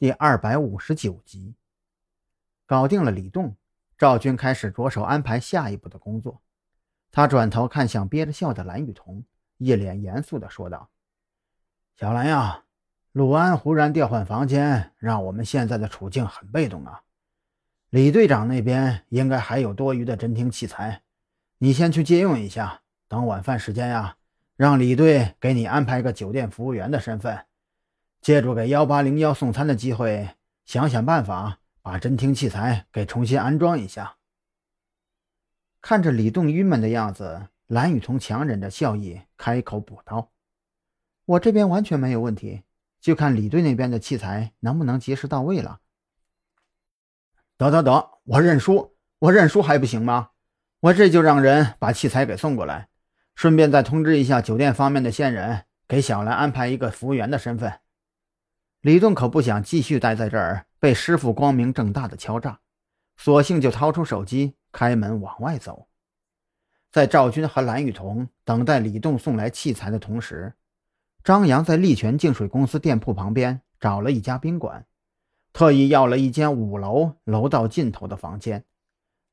第二百五十九集，搞定了李栋，赵军开始着手安排下一步的工作。他转头看向憋着笑的蓝雨桐，一脸严肃地说道：“小兰呀，陆安忽然调换房间，让我们现在的处境很被动啊。李队长那边应该还有多余的侦听器材，你先去借用一下。等晚饭时间呀，让李队给你安排个酒店服务员的身份。”借助给幺八零幺送餐的机会，想想办法把侦听器材给重新安装一下。看着李栋郁闷的样子，蓝雨桐强忍着笑意开口补刀：“我这边完全没有问题，就看李队那边的器材能不能及时到位了。”得得得，我认输，我认输还不行吗？我这就让人把器材给送过来，顺便再通知一下酒店方面的线人，给小兰安排一个服务员的身份。李栋可不想继续待在这儿，被师傅光明正大的敲诈，索性就掏出手机，开门往外走。在赵军和蓝雨桐等待李栋送来器材的同时，张扬在利泉净水公司店铺旁边找了一家宾馆，特意要了一间五楼楼道尽头的房间，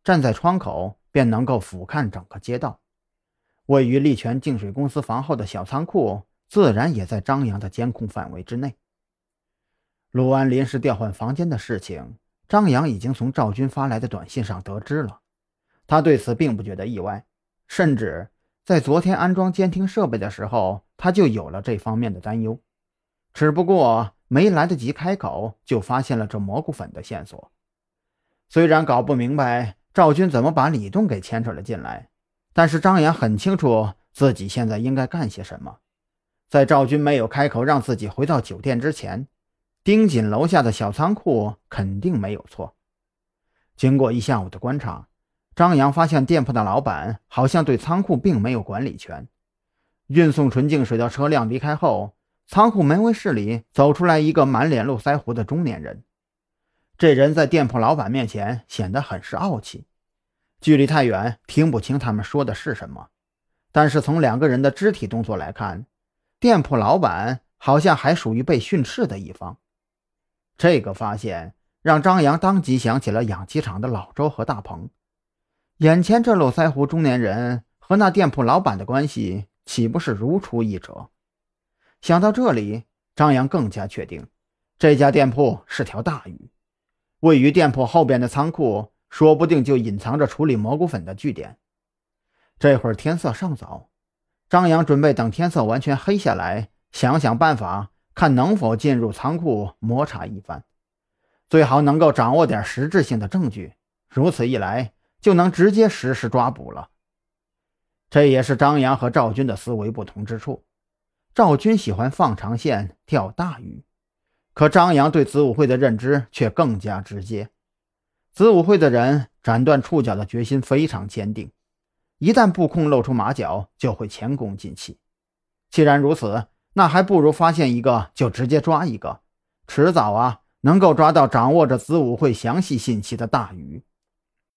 站在窗口便能够俯瞰整个街道。位于利泉净水公司房后的小仓库，自然也在张扬的监控范围之内。陆安临时调换房间的事情，张扬已经从赵军发来的短信上得知了。他对此并不觉得意外，甚至在昨天安装监听设备的时候，他就有了这方面的担忧。只不过没来得及开口，就发现了这蘑菇粉的线索。虽然搞不明白赵军怎么把李栋给牵扯了进来，但是张扬很清楚自己现在应该干些什么。在赵军没有开口让自己回到酒店之前。盯紧楼下的小仓库肯定没有错。经过一下午的观察，张扬发现店铺的老板好像对仓库并没有管理权。运送纯净水的车辆离开后，仓库门卫室里走出来一个满脸络腮胡的中年人。这人在店铺老板面前显得很是傲气。距离太远，听不清他们说的是什么，但是从两个人的肢体动作来看，店铺老板好像还属于被训斥的一方。这个发现让张扬当即想起了养鸡场的老周和大鹏，眼前这络腮胡中年人和那店铺老板的关系岂不是如出一辙？想到这里，张扬更加确定这家店铺是条大鱼。位于店铺后边的仓库，说不定就隐藏着处理蘑菇粉的据点。这会儿天色尚早，张扬准备等天色完全黑下来，想想办法。看能否进入仓库摸查一番，最好能够掌握点实质性的证据。如此一来，就能直接实施抓捕了。这也是张扬和赵军的思维不同之处。赵军喜欢放长线钓大鱼，可张扬对子午会的认知却更加直接。子午会的人斩断触角的决心非常坚定，一旦布控露出马脚，就会前功尽弃。既然如此，那还不如发现一个就直接抓一个，迟早啊能够抓到掌握着子午会详细信息的大鱼。